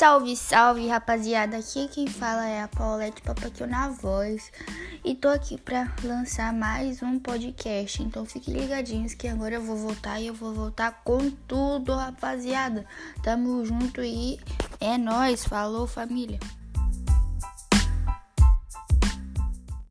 Salve, salve, rapaziada. Aqui quem fala é a Paulette Papaquio na voz. E tô aqui pra lançar mais um podcast. Então fiquem ligadinhos que agora eu vou voltar e eu vou voltar com tudo, rapaziada. Tamo junto e é nós. Falou, família.